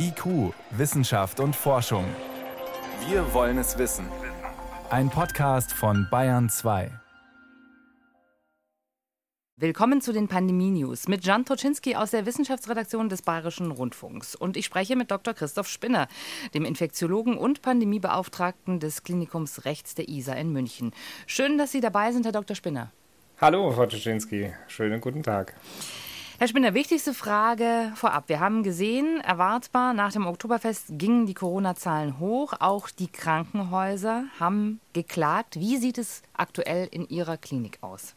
IQ, Wissenschaft und Forschung. Wir wollen es wissen. Ein Podcast von Bayern 2. Willkommen zu den Pandemie-News mit Jan Toczynski aus der Wissenschaftsredaktion des Bayerischen Rundfunks. Und ich spreche mit Dr. Christoph Spinner, dem Infektiologen und Pandemiebeauftragten des Klinikums Rechts der ISA in München. Schön, dass Sie dabei sind, Herr Dr. Spinner. Hallo, Frau Toczynski. Schönen guten Tag. Herr Spinner, wichtigste Frage vorab. Wir haben gesehen, erwartbar nach dem Oktoberfest gingen die Corona-Zahlen hoch. Auch die Krankenhäuser haben geklagt. Wie sieht es aktuell in Ihrer Klinik aus?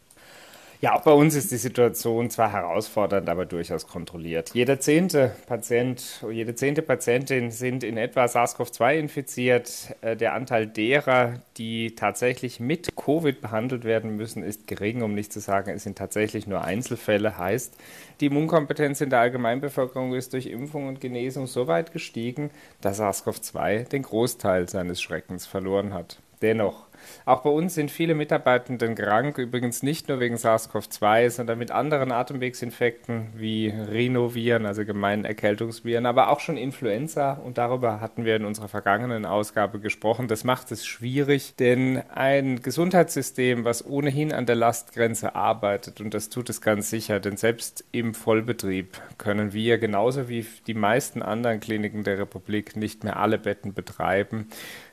Ja, auch bei uns ist die Situation zwar herausfordernd, aber durchaus kontrolliert. Jeder zehnte Patient, jede zehnte Patientin sind in etwa SARS-CoV-2 infiziert. Äh, der Anteil derer, die tatsächlich mit Covid behandelt werden müssen, ist gering, um nicht zu sagen, es sind tatsächlich nur Einzelfälle. Heißt, die Immunkompetenz in der Allgemeinbevölkerung ist durch Impfung und Genesung so weit gestiegen, dass SARS-CoV-2 den Großteil seines Schreckens verloren hat. Dennoch auch bei uns sind viele Mitarbeitenden krank, übrigens nicht nur wegen SARS-CoV-2, sondern mit anderen Atemwegsinfekten wie Rhinoviren, also gemeinen Erkältungsviren, aber auch schon Influenza. Und darüber hatten wir in unserer vergangenen Ausgabe gesprochen. Das macht es schwierig, denn ein Gesundheitssystem, was ohnehin an der Lastgrenze arbeitet, und das tut es ganz sicher, denn selbst im Vollbetrieb können wir genauso wie die meisten anderen Kliniken der Republik nicht mehr alle Betten betreiben.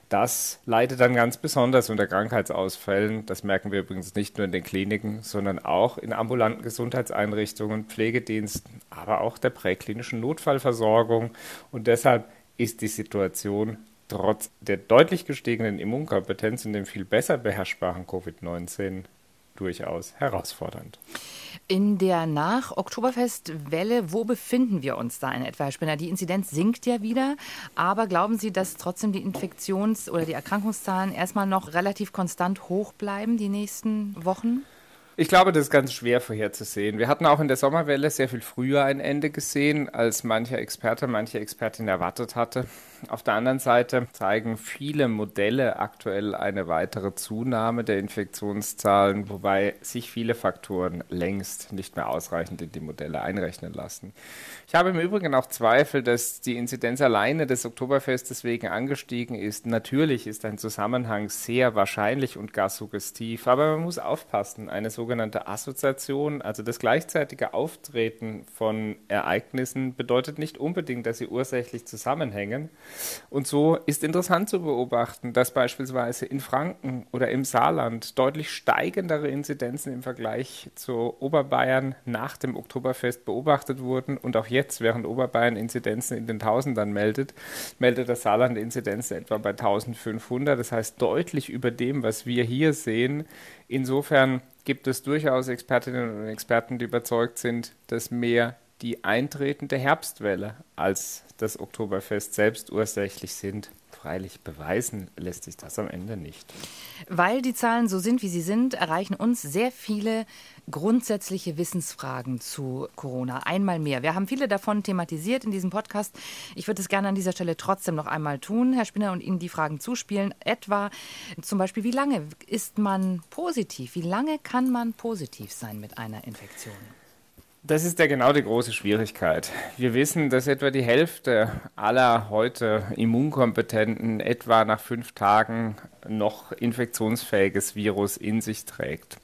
Das leidet dann ganz besonders unter Krankheitsausfällen. Das merken wir übrigens nicht nur in den Kliniken, sondern auch in ambulanten Gesundheitseinrichtungen, Pflegediensten, aber auch der präklinischen Notfallversorgung. Und deshalb ist die Situation trotz der deutlich gestiegenen Immunkompetenz und dem viel besser beherrschbaren Covid-19 durchaus herausfordernd. In der Nach-Oktoberfest-Welle, wo befinden wir uns da in etwa, Herr Spinner? Die Inzidenz sinkt ja wieder, aber glauben Sie, dass trotzdem die Infektions- oder die Erkrankungszahlen erstmal noch relativ konstant hoch bleiben die nächsten Wochen? Ich glaube, das ist ganz schwer vorherzusehen. Wir hatten auch in der Sommerwelle sehr viel früher ein Ende gesehen, als mancher Experte, manche Expertin erwartet hatte. Auf der anderen Seite zeigen viele Modelle aktuell eine weitere Zunahme der Infektionszahlen, wobei sich viele Faktoren längst nicht mehr ausreichend in die Modelle einrechnen lassen. Ich habe im Übrigen auch Zweifel, dass die Inzidenz alleine des Oktoberfestes wegen angestiegen ist. Natürlich ist ein Zusammenhang sehr wahrscheinlich und gar suggestiv, aber man muss aufpassen. Eine sogenannte Assoziation, also das gleichzeitige Auftreten von Ereignissen, bedeutet nicht unbedingt, dass sie ursächlich zusammenhängen. Und so ist interessant zu beobachten, dass beispielsweise in Franken oder im Saarland deutlich steigendere Inzidenzen im Vergleich zu Oberbayern nach dem Oktoberfest beobachtet wurden. Und auch jetzt, während Oberbayern Inzidenzen in den Tausendern meldet, meldet das Saarland Inzidenzen etwa bei 1500. Das heißt deutlich über dem, was wir hier sehen. Insofern gibt es durchaus Expertinnen und Experten, die überzeugt sind, dass mehr die eintretende Herbstwelle als das Oktoberfest selbst ursächlich sind. Freilich beweisen lässt sich das am Ende nicht. Weil die Zahlen so sind, wie sie sind, erreichen uns sehr viele grundsätzliche Wissensfragen zu Corona. Einmal mehr. Wir haben viele davon thematisiert in diesem Podcast. Ich würde es gerne an dieser Stelle trotzdem noch einmal tun, Herr Spinner, und Ihnen die Fragen zuspielen. Etwa zum Beispiel, wie lange ist man positiv? Wie lange kann man positiv sein mit einer Infektion? Das ist ja genau die große Schwierigkeit. Wir wissen, dass etwa die Hälfte aller heute Immunkompetenten etwa nach fünf Tagen noch infektionsfähiges Virus in sich trägt.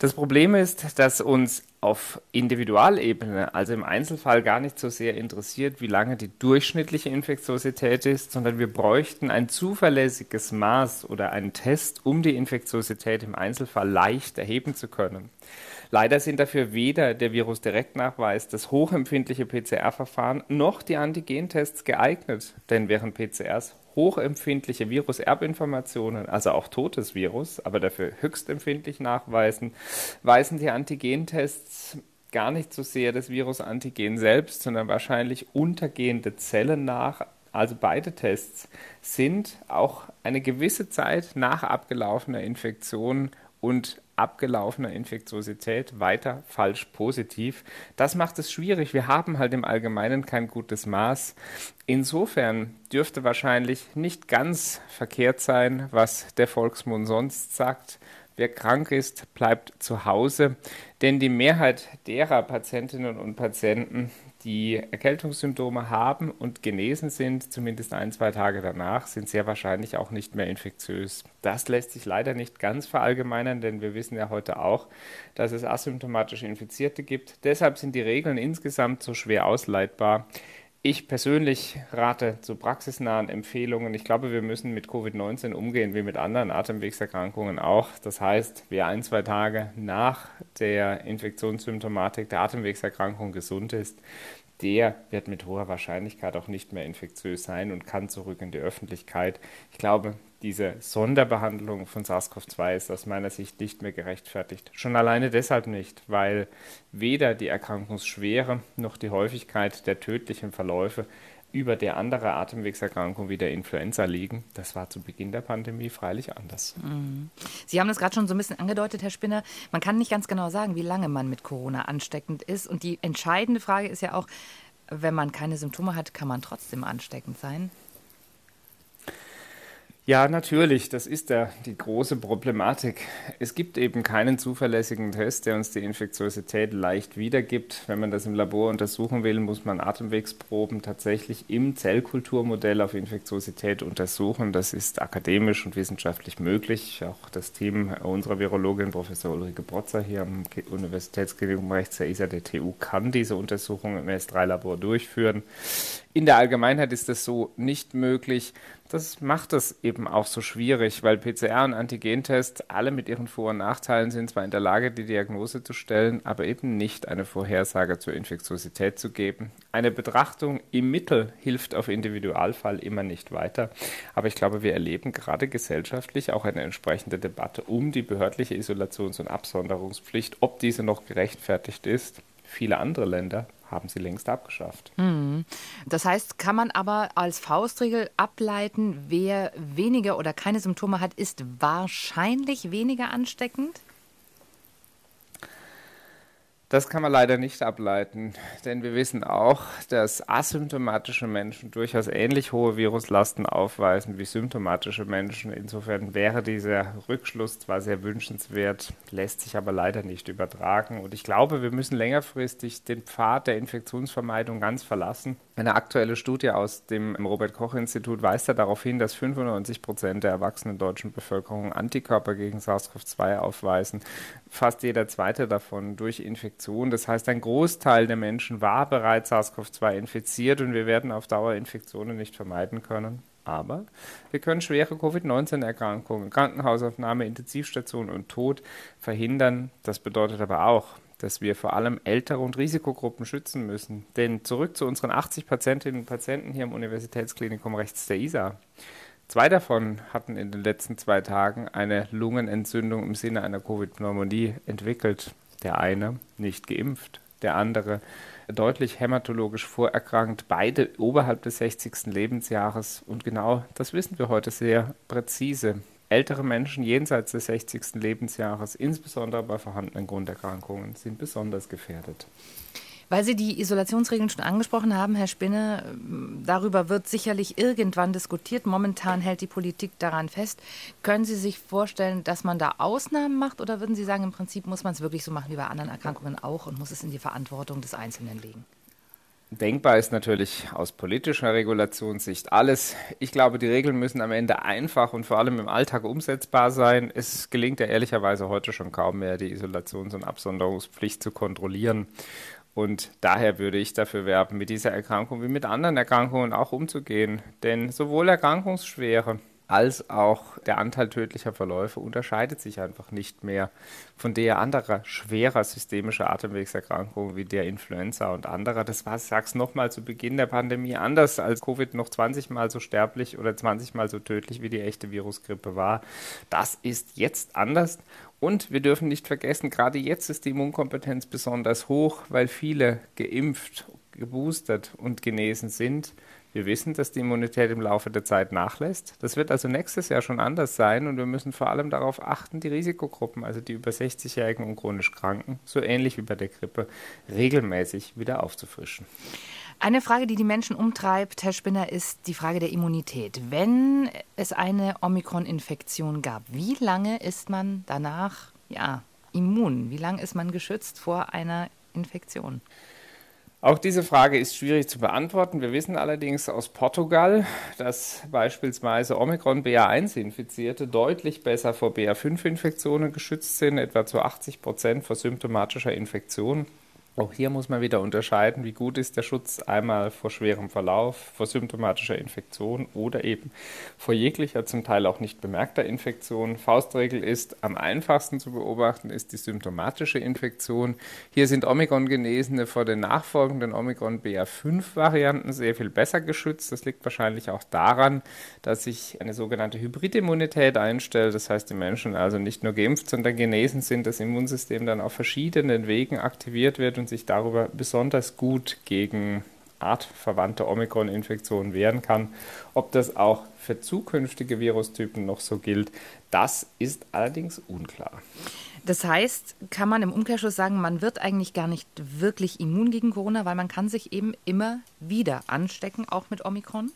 Das Problem ist, dass uns auf Individualebene, also im Einzelfall gar nicht so sehr interessiert, wie lange die durchschnittliche Infektiosität ist, sondern wir bräuchten ein zuverlässiges Maß oder einen Test, um die Infektiosität im Einzelfall leicht erheben zu können. Leider sind dafür weder der Virusdirektnachweis, das hochempfindliche PCR-Verfahren noch die Antigentests geeignet. Denn während PCRs hochempfindliche Viruserbinformationen, also auch totes Virus, aber dafür höchst empfindlich nachweisen, weisen die Antigentests gar nicht so sehr das Virusantigen selbst, sondern wahrscheinlich untergehende Zellen nach. Also beide Tests sind auch eine gewisse Zeit nach abgelaufener Infektion und abgelaufener Infektiosität weiter falsch positiv. Das macht es schwierig. Wir haben halt im Allgemeinen kein gutes Maß. Insofern dürfte wahrscheinlich nicht ganz verkehrt sein, was der Volksmund sonst sagt. Wer krank ist, bleibt zu Hause, denn die Mehrheit derer Patientinnen und Patienten, die Erkältungssymptome haben und genesen sind, zumindest ein, zwei Tage danach, sind sehr wahrscheinlich auch nicht mehr infektiös. Das lässt sich leider nicht ganz verallgemeinern, denn wir wissen ja heute auch, dass es asymptomatische Infizierte gibt. Deshalb sind die Regeln insgesamt so schwer ausleitbar. Ich persönlich rate zu praxisnahen Empfehlungen. Ich glaube, wir müssen mit Covid-19 umgehen wie mit anderen Atemwegserkrankungen auch. Das heißt, wer ein, zwei Tage nach der Infektionssymptomatik der Atemwegserkrankung gesund ist, der wird mit hoher Wahrscheinlichkeit auch nicht mehr infektiös sein und kann zurück in die Öffentlichkeit. Ich glaube, diese Sonderbehandlung von SARS-CoV-2 ist aus meiner Sicht nicht mehr gerechtfertigt. Schon alleine deshalb nicht, weil weder die Erkrankungsschwere noch die Häufigkeit der tödlichen Verläufe über der andere Atemwegserkrankung wie der Influenza liegen. Das war zu Beginn der Pandemie freilich anders. Mhm. Sie haben das gerade schon so ein bisschen angedeutet, Herr Spinner. Man kann nicht ganz genau sagen, wie lange man mit Corona ansteckend ist. Und die entscheidende Frage ist ja auch, wenn man keine Symptome hat, kann man trotzdem ansteckend sein? Ja, natürlich, das ist ja die große Problematik. Es gibt eben keinen zuverlässigen Test, der uns die Infektiosität leicht wiedergibt. Wenn man das im Labor untersuchen will, muss man Atemwegsproben tatsächlich im Zellkulturmodell auf Infektiosität untersuchen. Das ist akademisch und wissenschaftlich möglich. Auch das Team unserer Virologin, Professor Ulrike Brotzer hier am Universitätsklinikum Rechts der ISA der TU, kann diese Untersuchung im S3-Labor durchführen. In der Allgemeinheit ist das so nicht möglich. Das macht es eben auch so schwierig, weil PCR und Antigentests alle mit ihren Vor- und Nachteilen sind zwar in der Lage, die Diagnose zu stellen, aber eben nicht eine Vorhersage zur Infektiosität zu geben. Eine Betrachtung im Mittel hilft auf Individualfall immer nicht weiter, aber ich glaube, wir erleben gerade gesellschaftlich auch eine entsprechende Debatte um die behördliche Isolations- und Absonderungspflicht, ob diese noch gerechtfertigt ist. Viele andere Länder haben sie längst abgeschafft. Mhm. Das heißt, kann man aber als Faustregel ableiten, wer weniger oder keine Symptome hat, ist wahrscheinlich weniger ansteckend? Das kann man leider nicht ableiten, denn wir wissen auch, dass asymptomatische Menschen durchaus ähnlich hohe Viruslasten aufweisen wie symptomatische Menschen. Insofern wäre dieser Rückschluss zwar sehr wünschenswert, lässt sich aber leider nicht übertragen. Und ich glaube, wir müssen längerfristig den Pfad der Infektionsvermeidung ganz verlassen. Eine aktuelle Studie aus dem Robert Koch Institut weist ja darauf hin, dass 95 Prozent der erwachsenen deutschen Bevölkerung Antikörper gegen SARS-CoV-2 aufweisen. Fast jeder zweite davon durch Infektion. Das heißt, ein Großteil der Menschen war bereits SARS-CoV-2 infiziert und wir werden auf Dauer Infektionen nicht vermeiden können. Aber wir können schwere Covid-19-Erkrankungen, Krankenhausaufnahme, Intensivstation und Tod verhindern. Das bedeutet aber auch, dass wir vor allem ältere und Risikogruppen schützen müssen. Denn zurück zu unseren 80 Patientinnen und Patienten hier im Universitätsklinikum rechts der ISA. Zwei davon hatten in den letzten zwei Tagen eine Lungenentzündung im Sinne einer Covid-Pneumonie entwickelt. Der eine nicht geimpft, der andere deutlich hämatologisch vorerkrankt, beide oberhalb des 60. Lebensjahres. Und genau das wissen wir heute sehr präzise. Ältere Menschen jenseits des 60. Lebensjahres, insbesondere bei vorhandenen Grunderkrankungen, sind besonders gefährdet. Weil Sie die Isolationsregeln schon angesprochen haben, Herr Spinne, darüber wird sicherlich irgendwann diskutiert. Momentan hält die Politik daran fest. Können Sie sich vorstellen, dass man da Ausnahmen macht oder würden Sie sagen, im Prinzip muss man es wirklich so machen wie bei anderen Erkrankungen auch und muss es in die Verantwortung des Einzelnen legen? Denkbar ist natürlich aus politischer Regulationssicht alles. Ich glaube, die Regeln müssen am Ende einfach und vor allem im Alltag umsetzbar sein. Es gelingt ja ehrlicherweise heute schon kaum mehr, die Isolations- und Absonderungspflicht zu kontrollieren. Und daher würde ich dafür werben, mit dieser Erkrankung wie mit anderen Erkrankungen auch umzugehen. Denn sowohl Erkrankungsschwere als auch der Anteil tödlicher Verläufe unterscheidet sich einfach nicht mehr von der anderer schwerer systemischer Atemwegserkrankungen wie der Influenza und anderer. Das war, ich sag's nochmal, zu Beginn der Pandemie anders, als Covid noch 20 mal so sterblich oder 20 mal so tödlich wie die echte Virusgrippe war. Das ist jetzt anders und wir dürfen nicht vergessen, gerade jetzt ist die Immunkompetenz besonders hoch, weil viele geimpft, geboostert und genesen sind. Wir wissen, dass die Immunität im Laufe der Zeit nachlässt. Das wird also nächstes Jahr schon anders sein und wir müssen vor allem darauf achten, die Risikogruppen, also die über 60-Jährigen und chronisch Kranken, so ähnlich wie bei der Grippe, regelmäßig wieder aufzufrischen. Eine Frage, die die Menschen umtreibt, Herr Spinner, ist die Frage der Immunität. Wenn es eine Omikron-Infektion gab, wie lange ist man danach ja, immun? Wie lange ist man geschützt vor einer Infektion? Auch diese Frage ist schwierig zu beantworten. Wir wissen allerdings aus Portugal, dass beispielsweise Omikron BA1-Infizierte deutlich besser vor BA5-Infektionen geschützt sind, etwa zu 80 Prozent vor symptomatischer Infektion auch hier muss man wieder unterscheiden, wie gut ist der Schutz einmal vor schwerem Verlauf, vor symptomatischer Infektion oder eben vor jeglicher, zum Teil auch nicht bemerkter Infektion. Faustregel ist, am einfachsten zu beobachten ist die symptomatische Infektion. Hier sind Omikron-Genesene vor den nachfolgenden Omikron BA5-Varianten sehr viel besser geschützt. Das liegt wahrscheinlich auch daran, dass sich eine sogenannte Hybridimmunität einstellt. Das heißt, die Menschen also nicht nur geimpft, sondern genesen sind, das Immunsystem dann auf verschiedenen Wegen aktiviert wird und sich darüber besonders gut gegen artverwandte Omikron-Infektionen wehren kann. Ob das auch für zukünftige Virustypen noch so gilt, das ist allerdings unklar. Das heißt, kann man im Umkehrschluss sagen, man wird eigentlich gar nicht wirklich immun gegen Corona, weil man kann sich eben immer wieder anstecken, auch mit Omikron?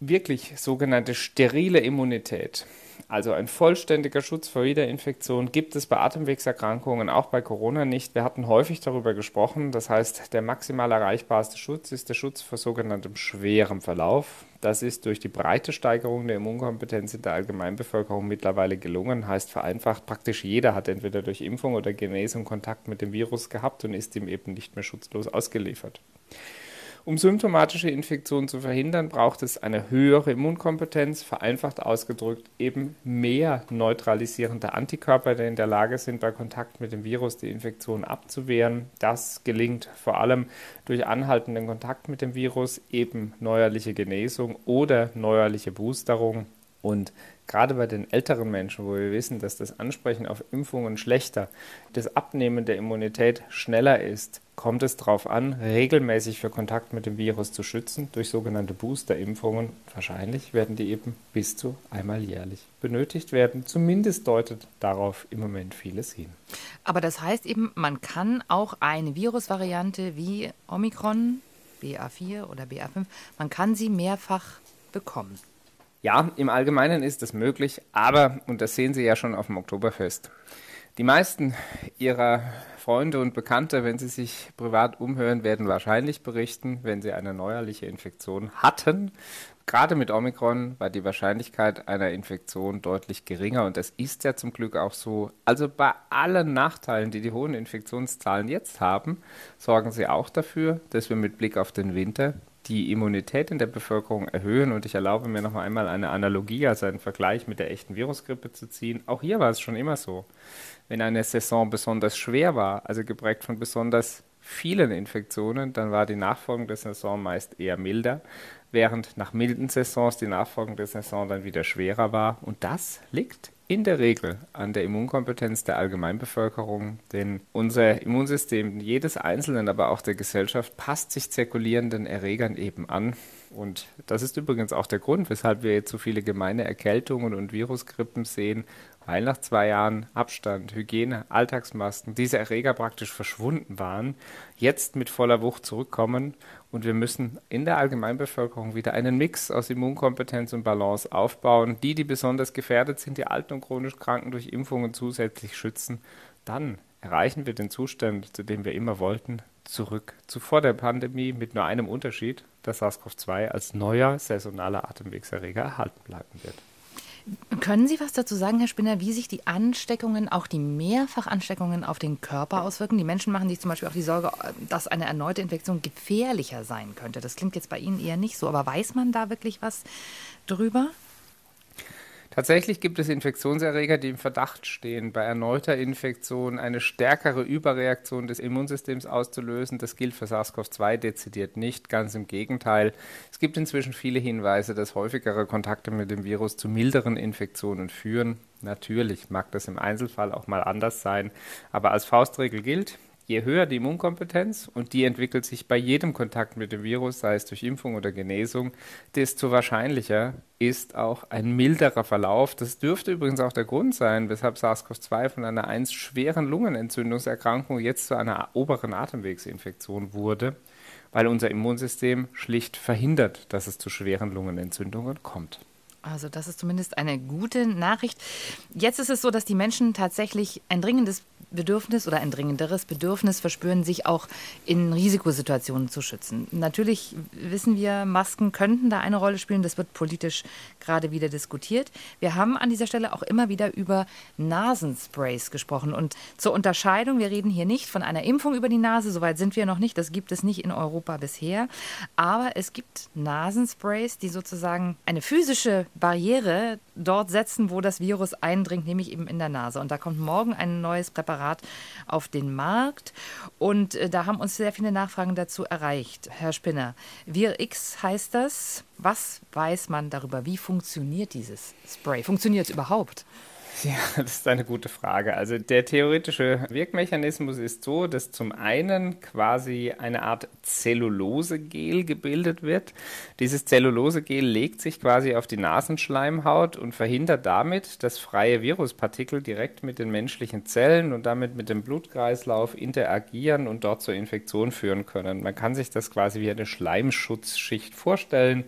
Wirklich sogenannte sterile Immunität also ein vollständiger Schutz vor Wiederinfektion gibt es bei Atemwegserkrankungen, auch bei Corona nicht. Wir hatten häufig darüber gesprochen. Das heißt, der maximal erreichbarste Schutz ist der Schutz vor sogenanntem schwerem Verlauf. Das ist durch die breite Steigerung der Immunkompetenz in der Allgemeinbevölkerung mittlerweile gelungen. Heißt vereinfacht, praktisch jeder hat entweder durch Impfung oder Genesung Kontakt mit dem Virus gehabt und ist ihm eben nicht mehr schutzlos ausgeliefert. Um symptomatische Infektionen zu verhindern, braucht es eine höhere Immunkompetenz, vereinfacht ausgedrückt eben mehr neutralisierende Antikörper, die in der Lage sind, bei Kontakt mit dem Virus die Infektion abzuwehren. Das gelingt vor allem durch anhaltenden Kontakt mit dem Virus, eben neuerliche Genesung oder neuerliche Boosterung. Und gerade bei den älteren Menschen, wo wir wissen, dass das Ansprechen auf Impfungen schlechter, das Abnehmen der Immunität schneller ist, kommt es darauf an, regelmäßig für Kontakt mit dem Virus zu schützen durch sogenannte Boosterimpfungen. Wahrscheinlich werden die eben bis zu einmal jährlich benötigt werden. Zumindest deutet darauf im Moment vieles hin. Aber das heißt eben, man kann auch eine Virusvariante wie Omikron, BA4 oder BA5, man kann sie mehrfach bekommen. Ja, im Allgemeinen ist das möglich, aber, und das sehen Sie ja schon auf dem Oktoberfest, die meisten Ihrer Freunde und Bekannte, wenn sie sich privat umhören, werden wahrscheinlich berichten, wenn sie eine neuerliche Infektion hatten. Gerade mit Omikron war die Wahrscheinlichkeit einer Infektion deutlich geringer und das ist ja zum Glück auch so. Also bei allen Nachteilen, die die hohen Infektionszahlen jetzt haben, sorgen sie auch dafür, dass wir mit Blick auf den Winter die Immunität in der Bevölkerung erhöhen. Und ich erlaube mir noch einmal eine Analogie, also einen Vergleich mit der echten Virusgrippe zu ziehen. Auch hier war es schon immer so. Wenn eine Saison besonders schwer war, also geprägt von besonders vielen Infektionen, dann war die nachfolgende Saison meist eher milder, während nach milden Saisons die nachfolgende Saison dann wieder schwerer war. Und das liegt in der Regel an der Immunkompetenz der Allgemeinbevölkerung, denn unser Immunsystem jedes Einzelnen, aber auch der Gesellschaft passt sich zirkulierenden Erregern eben an. Und das ist übrigens auch der Grund, weshalb wir jetzt so viele gemeine Erkältungen und Virusgrippen sehen, weil nach zwei Jahren Abstand, Hygiene, Alltagsmasken diese Erreger praktisch verschwunden waren, jetzt mit voller Wucht zurückkommen und wir müssen in der Allgemeinbevölkerung wieder einen Mix aus Immunkompetenz und Balance aufbauen. Die, die besonders gefährdet sind, die alten und chronisch Kranken durch Impfungen zusätzlich schützen, dann erreichen wir den Zustand, zu dem wir immer wollten, zurück zu vor der Pandemie mit nur einem Unterschied, dass SARS-CoV-2 als neuer saisonaler Atemwegserreger erhalten bleiben wird. Können Sie was dazu sagen, Herr Spinner, wie sich die Ansteckungen, auch die Mehrfachansteckungen auf den Körper auswirken? Die Menschen machen sich zum Beispiel auch die Sorge, dass eine erneute Infektion gefährlicher sein könnte. Das klingt jetzt bei Ihnen eher nicht so, aber weiß man da wirklich was drüber? Tatsächlich gibt es Infektionserreger, die im Verdacht stehen, bei erneuter Infektion eine stärkere Überreaktion des Immunsystems auszulösen. Das gilt für SARS-CoV-2 dezidiert nicht, ganz im Gegenteil. Es gibt inzwischen viele Hinweise, dass häufigere Kontakte mit dem Virus zu milderen Infektionen führen. Natürlich mag das im Einzelfall auch mal anders sein, aber als Faustregel gilt, Je höher die Immunkompetenz, und die entwickelt sich bei jedem Kontakt mit dem Virus, sei es durch Impfung oder Genesung, desto wahrscheinlicher ist auch ein milderer Verlauf. Das dürfte übrigens auch der Grund sein, weshalb SARS-CoV-2 von einer einst schweren Lungenentzündungserkrankung jetzt zu einer oberen Atemwegsinfektion wurde, weil unser Immunsystem schlicht verhindert, dass es zu schweren Lungenentzündungen kommt. Also das ist zumindest eine gute Nachricht. Jetzt ist es so, dass die Menschen tatsächlich ein dringendes Bedürfnis oder ein dringenderes Bedürfnis verspüren, sich auch in Risikosituationen zu schützen. Natürlich wissen wir, Masken könnten da eine Rolle spielen. Das wird politisch gerade wieder diskutiert. Wir haben an dieser Stelle auch immer wieder über Nasensprays gesprochen. Und zur Unterscheidung, wir reden hier nicht von einer Impfung über die Nase, soweit sind wir noch nicht. Das gibt es nicht in Europa bisher. Aber es gibt Nasensprays, die sozusagen eine physische Barriere dort setzen, wo das Virus eindringt, nämlich eben in der Nase. Und da kommt morgen ein neues Präparat auf den Markt. Und äh, da haben uns sehr viele Nachfragen dazu erreicht. Herr Spinner, Vir X heißt das. Was weiß man darüber? Wie funktioniert dieses Spray? Funktioniert es überhaupt? Ja, das ist eine gute Frage. Also der theoretische Wirkmechanismus ist so, dass zum einen quasi eine Art Zellulosegel gebildet wird. Dieses Zellulosegel legt sich quasi auf die Nasenschleimhaut und verhindert damit, dass freie Viruspartikel direkt mit den menschlichen Zellen und damit mit dem Blutkreislauf interagieren und dort zur Infektion führen können. Man kann sich das quasi wie eine Schleimschutzschicht vorstellen,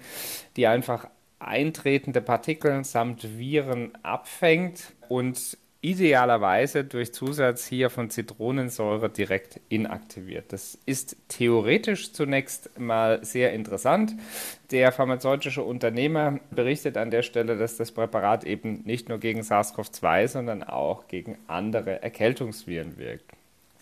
die einfach eintretende Partikel samt Viren abfängt und idealerweise durch Zusatz hier von Zitronensäure direkt inaktiviert. Das ist theoretisch zunächst mal sehr interessant. Der pharmazeutische Unternehmer berichtet an der Stelle, dass das Präparat eben nicht nur gegen SARS-CoV-2, sondern auch gegen andere Erkältungsviren wirkt.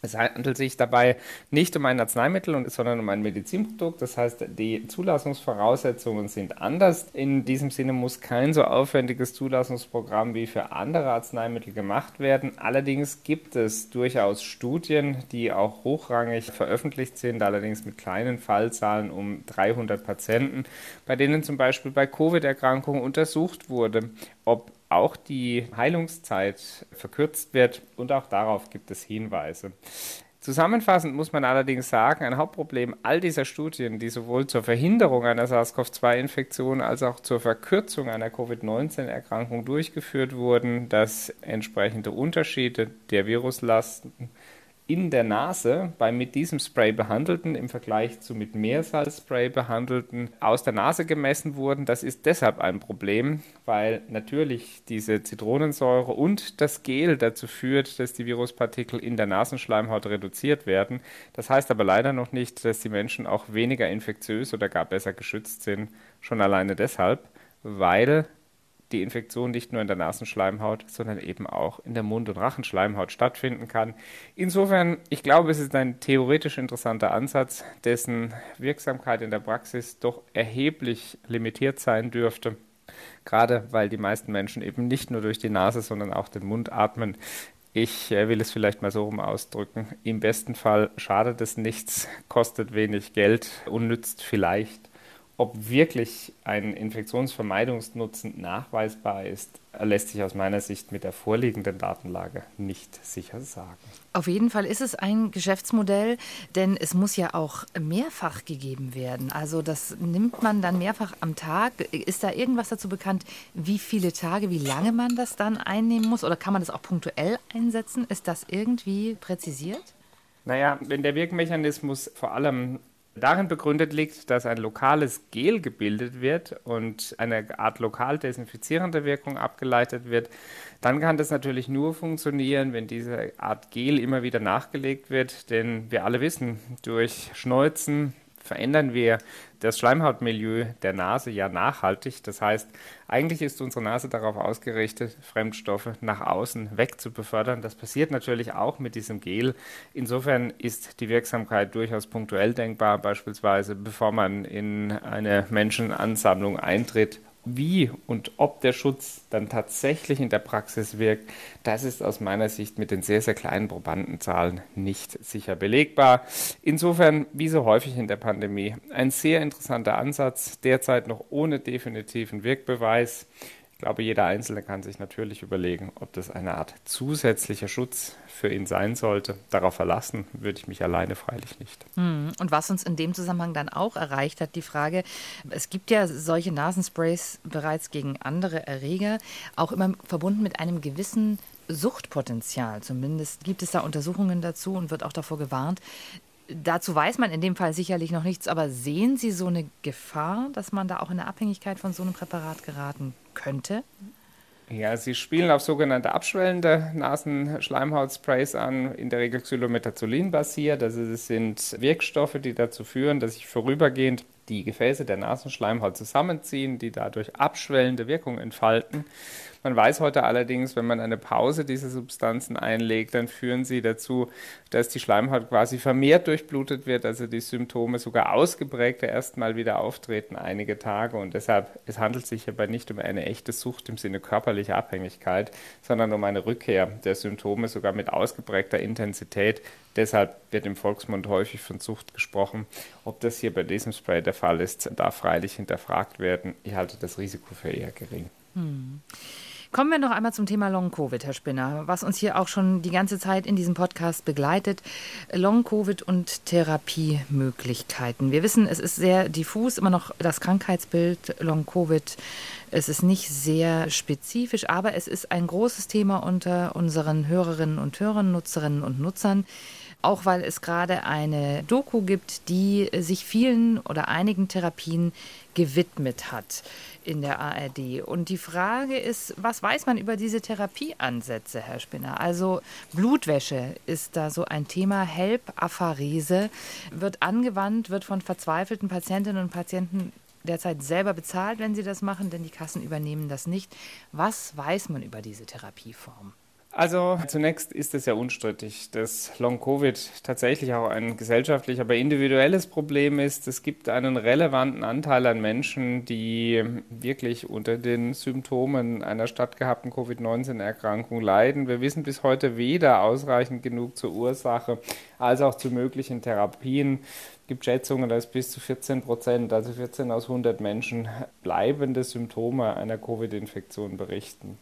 Es handelt sich dabei nicht um ein Arzneimittel, sondern um ein Medizinprodukt. Das heißt, die Zulassungsvoraussetzungen sind anders. In diesem Sinne muss kein so aufwendiges Zulassungsprogramm wie für andere Arzneimittel gemacht werden. Allerdings gibt es durchaus Studien, die auch hochrangig veröffentlicht sind, allerdings mit kleinen Fallzahlen um 300 Patienten, bei denen zum Beispiel bei Covid-Erkrankungen untersucht wurde, ob auch die Heilungszeit verkürzt wird und auch darauf gibt es Hinweise. Zusammenfassend muss man allerdings sagen, ein Hauptproblem all dieser Studien, die sowohl zur Verhinderung einer SARS-CoV-2-Infektion als auch zur Verkürzung einer Covid-19-Erkrankung durchgeführt wurden, dass entsprechende Unterschiede der Viruslasten in der Nase bei mit diesem Spray behandelten im Vergleich zu mit Meersalzspray behandelten aus der Nase gemessen wurden. Das ist deshalb ein Problem, weil natürlich diese Zitronensäure und das Gel dazu führt, dass die Viruspartikel in der Nasenschleimhaut reduziert werden. Das heißt aber leider noch nicht, dass die Menschen auch weniger infektiös oder gar besser geschützt sind, schon alleine deshalb, weil die Infektion nicht nur in der Nasenschleimhaut, sondern eben auch in der Mund- und Rachenschleimhaut stattfinden kann. Insofern, ich glaube, es ist ein theoretisch interessanter Ansatz, dessen Wirksamkeit in der Praxis doch erheblich limitiert sein dürfte. Gerade weil die meisten Menschen eben nicht nur durch die Nase, sondern auch den Mund atmen. Ich äh, will es vielleicht mal so rum ausdrücken. Im besten Fall schadet es nichts, kostet wenig Geld und nützt vielleicht ob wirklich ein Infektionsvermeidungsnutzen nachweisbar ist, lässt sich aus meiner Sicht mit der vorliegenden Datenlage nicht sicher sagen. Auf jeden Fall ist es ein Geschäftsmodell, denn es muss ja auch mehrfach gegeben werden. Also das nimmt man dann mehrfach am Tag. Ist da irgendwas dazu bekannt, wie viele Tage, wie lange man das dann einnehmen muss? Oder kann man das auch punktuell einsetzen? Ist das irgendwie präzisiert? Naja, wenn der Wirkmechanismus vor allem darin begründet liegt, dass ein lokales Gel gebildet wird und eine Art lokal desinfizierende Wirkung abgeleitet wird, dann kann das natürlich nur funktionieren, wenn diese Art Gel immer wieder nachgelegt wird, denn wir alle wissen, durch Schneuzen, verändern wir das Schleimhautmilieu der Nase ja nachhaltig. Das heißt, eigentlich ist unsere Nase darauf ausgerichtet, Fremdstoffe nach außen weg zu befördern. Das passiert natürlich auch mit diesem Gel. Insofern ist die Wirksamkeit durchaus punktuell denkbar, beispielsweise bevor man in eine Menschenansammlung eintritt wie und ob der Schutz dann tatsächlich in der Praxis wirkt, das ist aus meiner Sicht mit den sehr, sehr kleinen Probandenzahlen nicht sicher belegbar. Insofern, wie so häufig in der Pandemie, ein sehr interessanter Ansatz, derzeit noch ohne definitiven Wirkbeweis. Ich glaube, jeder Einzelne kann sich natürlich überlegen, ob das eine Art zusätzlicher Schutz für ihn sein sollte. Darauf verlassen würde ich mich alleine freilich nicht. Hm. Und was uns in dem Zusammenhang dann auch erreicht hat, die Frage, es gibt ja solche Nasensprays bereits gegen andere Erreger, auch immer verbunden mit einem gewissen Suchtpotenzial. Zumindest gibt es da Untersuchungen dazu und wird auch davor gewarnt. Dazu weiß man in dem Fall sicherlich noch nichts, aber sehen Sie so eine Gefahr, dass man da auch in eine Abhängigkeit von so einem Präparat geraten könnte? Ja, sie spielen auf sogenannte abschwellende Nasenschleimhautsprays an, in der Regel Xylometazolin basiert. Also es sind Wirkstoffe, die dazu führen, dass sich vorübergehend die Gefäße der Nasenschleimhaut zusammenziehen, die dadurch abschwellende Wirkung entfalten. Man weiß heute allerdings, wenn man eine Pause dieser Substanzen einlegt, dann führen sie dazu, dass die Schleimhaut quasi vermehrt durchblutet wird, also die Symptome sogar ausgeprägter erstmal wieder auftreten einige Tage. Und deshalb, es handelt sich hierbei nicht um eine echte Sucht im Sinne körperlicher Abhängigkeit, sondern um eine Rückkehr der Symptome sogar mit ausgeprägter Intensität. Deshalb wird im Volksmund häufig von Sucht gesprochen. Ob das hier bei diesem Spray der Fall ist, darf freilich hinterfragt werden. Ich halte das Risiko für eher gering. Hm. Kommen wir noch einmal zum Thema Long-Covid, Herr Spinner, was uns hier auch schon die ganze Zeit in diesem Podcast begleitet. Long-Covid und Therapiemöglichkeiten. Wir wissen, es ist sehr diffus, immer noch das Krankheitsbild Long-Covid. Es ist nicht sehr spezifisch, aber es ist ein großes Thema unter unseren Hörerinnen und Hörern, Nutzerinnen und Nutzern auch weil es gerade eine Doku gibt, die sich vielen oder einigen Therapien gewidmet hat in der ARD. Und die Frage ist, was weiß man über diese Therapieansätze, Herr Spinner? Also Blutwäsche ist da so ein Thema. HELP-Apharese wird angewandt, wird von verzweifelten Patientinnen und Patienten derzeit selber bezahlt, wenn sie das machen, denn die Kassen übernehmen das nicht. Was weiß man über diese Therapieform? Also zunächst ist es ja unstrittig, dass Long-Covid tatsächlich auch ein gesellschaftlich, aber individuelles Problem ist. Es gibt einen relevanten Anteil an Menschen, die wirklich unter den Symptomen einer stattgehabten Covid-19-Erkrankung leiden. Wir wissen bis heute weder ausreichend genug zur Ursache als auch zu möglichen Therapien. Es gibt Schätzungen, dass bis zu 14 Prozent, also 14 aus 100 Menschen, bleibende Symptome einer Covid-Infektion berichten.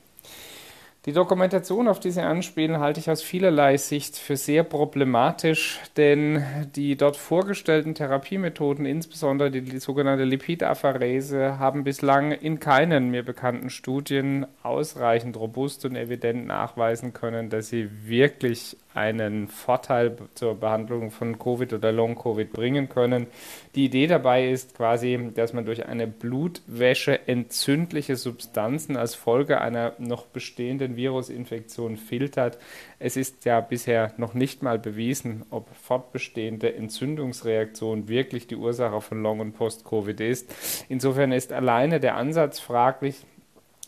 Die Dokumentation, auf die Sie anspielen, halte ich aus vielerlei Sicht für sehr problematisch, denn die dort vorgestellten Therapiemethoden, insbesondere die, sogenannte Lipidapharese, haben bislang in keinen mir bekannten Studien ausreichend robust und evident nachweisen können, dass sie wirklich einen Vorteil zur Behandlung von Covid oder Long-Covid bringen können. Die Idee dabei ist quasi, dass man durch eine Blutwäsche entzündliche Substanzen als Folge einer noch bestehenden Virusinfektion filtert. Es ist ja bisher noch nicht mal bewiesen, ob fortbestehende Entzündungsreaktion wirklich die Ursache von Long- und Post-Covid ist. Insofern ist alleine der Ansatz fraglich,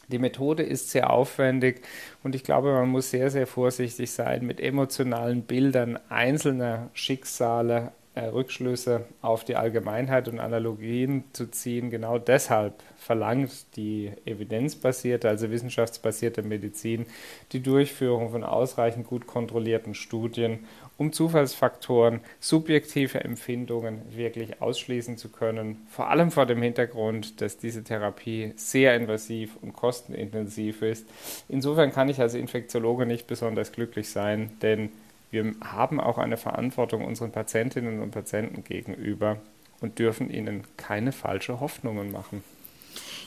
die Methode ist sehr aufwendig und ich glaube, man muss sehr, sehr vorsichtig sein mit emotionalen Bildern einzelner Schicksale, Rückschlüsse auf die Allgemeinheit und Analogien zu ziehen. Genau deshalb verlangt die evidenzbasierte, also wissenschaftsbasierte Medizin die Durchführung von ausreichend gut kontrollierten Studien um Zufallsfaktoren, subjektive Empfindungen wirklich ausschließen zu können. Vor allem vor dem Hintergrund, dass diese Therapie sehr invasiv und kostenintensiv ist. Insofern kann ich als Infektiologe nicht besonders glücklich sein, denn wir haben auch eine Verantwortung unseren Patientinnen und Patienten gegenüber und dürfen ihnen keine falsche Hoffnungen machen.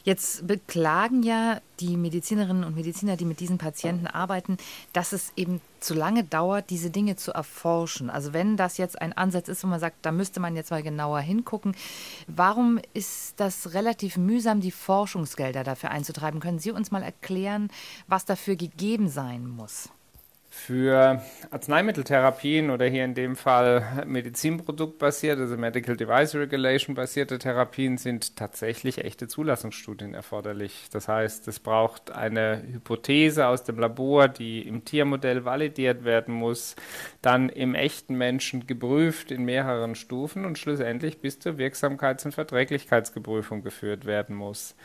Jetzt beklagen ja die Medizinerinnen und Mediziner, die mit diesen Patienten arbeiten, dass es eben zu lange dauert, diese Dinge zu erforschen. Also wenn das jetzt ein Ansatz ist, wo man sagt, da müsste man jetzt mal genauer hingucken, warum ist das relativ mühsam, die Forschungsgelder dafür einzutreiben? Können Sie uns mal erklären, was dafür gegeben sein muss? Für Arzneimitteltherapien oder hier in dem Fall medizinproduktbasierte, also Medical Device Regulation basierte Therapien sind tatsächlich echte Zulassungsstudien erforderlich. Das heißt, es braucht eine Hypothese aus dem Labor, die im Tiermodell validiert werden muss, dann im echten Menschen geprüft in mehreren Stufen und schlussendlich bis zur Wirksamkeits- und Verträglichkeitsgeprüfung geführt werden muss.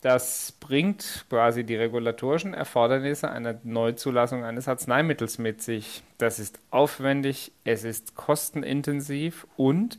Das bringt quasi die regulatorischen Erfordernisse einer Neuzulassung eines Arzneimittels mit sich. Das ist aufwendig, es ist kostenintensiv und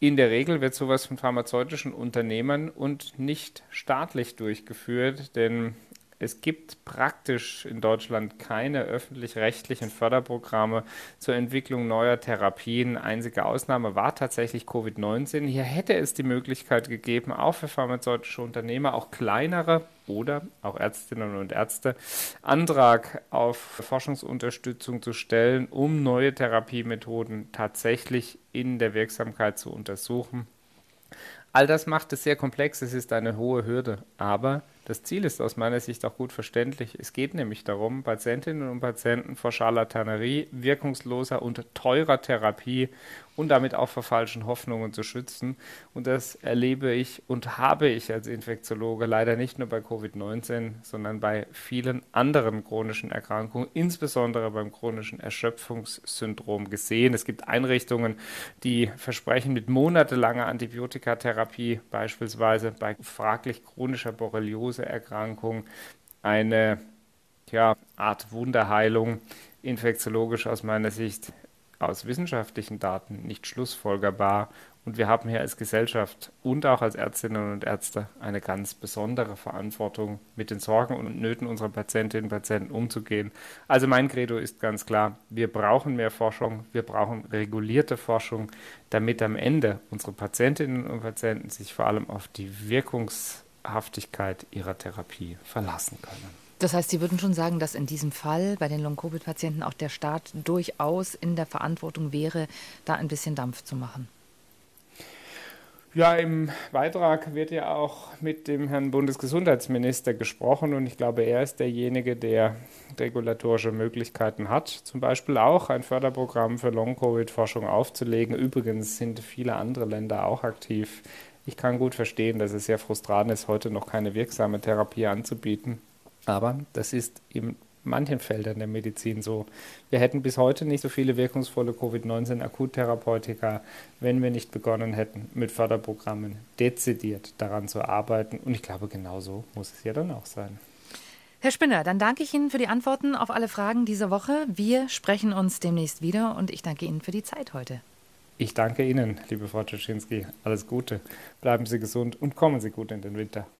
in der Regel wird sowas von pharmazeutischen Unternehmen und nicht staatlich durchgeführt, denn es gibt praktisch in Deutschland keine öffentlich-rechtlichen Förderprogramme zur Entwicklung neuer Therapien. Einzige Ausnahme war tatsächlich Covid-19. Hier hätte es die Möglichkeit gegeben, auch für pharmazeutische Unternehmer, auch kleinere oder auch Ärztinnen und Ärzte, Antrag auf Forschungsunterstützung zu stellen, um neue Therapiemethoden tatsächlich in der Wirksamkeit zu untersuchen. All das macht es sehr komplex, es ist eine hohe Hürde, aber Das Ziel ist aus meiner Sicht auch gut verständlich. Es geht nämlich darum, Patientinnen und Patienten vor Charlatanerie, wirkungsloser und teurer Therapie und damit auch vor falschen Hoffnungen zu schützen. Und das erlebe ich und habe ich als Infektiologe leider nicht nur bei Covid-19, sondern bei vielen anderen chronischen Erkrankungen, insbesondere beim chronischen Erschöpfungssyndrom gesehen. Es gibt Einrichtungen, die versprechen mit monatelanger Antibiotikatherapie, beispielsweise bei fraglich chronischer Borreliose, Erkrankung eine ja, Art Wunderheilung, infektiologisch aus meiner Sicht aus wissenschaftlichen Daten nicht schlussfolgerbar. Und wir haben hier als Gesellschaft und auch als Ärztinnen und Ärzte eine ganz besondere Verantwortung, mit den Sorgen und Nöten unserer Patientinnen und Patienten umzugehen. Also mein Credo ist ganz klar, wir brauchen mehr Forschung, wir brauchen regulierte Forschung, damit am Ende unsere Patientinnen und Patienten sich vor allem auf die Wirkungs Haftigkeit ihrer Therapie verlassen können. Das heißt, Sie würden schon sagen, dass in diesem Fall bei den Long-Covid-Patienten auch der Staat durchaus in der Verantwortung wäre, da ein bisschen Dampf zu machen. Ja, im Beitrag wird ja auch mit dem Herrn Bundesgesundheitsminister gesprochen und ich glaube, er ist derjenige, der regulatorische Möglichkeiten hat, zum Beispiel auch ein Förderprogramm für Long-Covid-Forschung aufzulegen. Übrigens sind viele andere Länder auch aktiv ich kann gut verstehen, dass es sehr frustrierend ist, heute noch keine wirksame Therapie anzubieten. Aber das ist in manchen Feldern der Medizin so. Wir hätten bis heute nicht so viele wirkungsvolle Covid-19-Akuttherapeutika, wenn wir nicht begonnen hätten, mit Förderprogrammen dezidiert daran zu arbeiten. Und ich glaube, genau so muss es ja dann auch sein. Herr Spinner, dann danke ich Ihnen für die Antworten auf alle Fragen dieser Woche. Wir sprechen uns demnächst wieder und ich danke Ihnen für die Zeit heute. Ich danke Ihnen, liebe Frau Czaczynski. Alles Gute. Bleiben Sie gesund und kommen Sie gut in den Winter.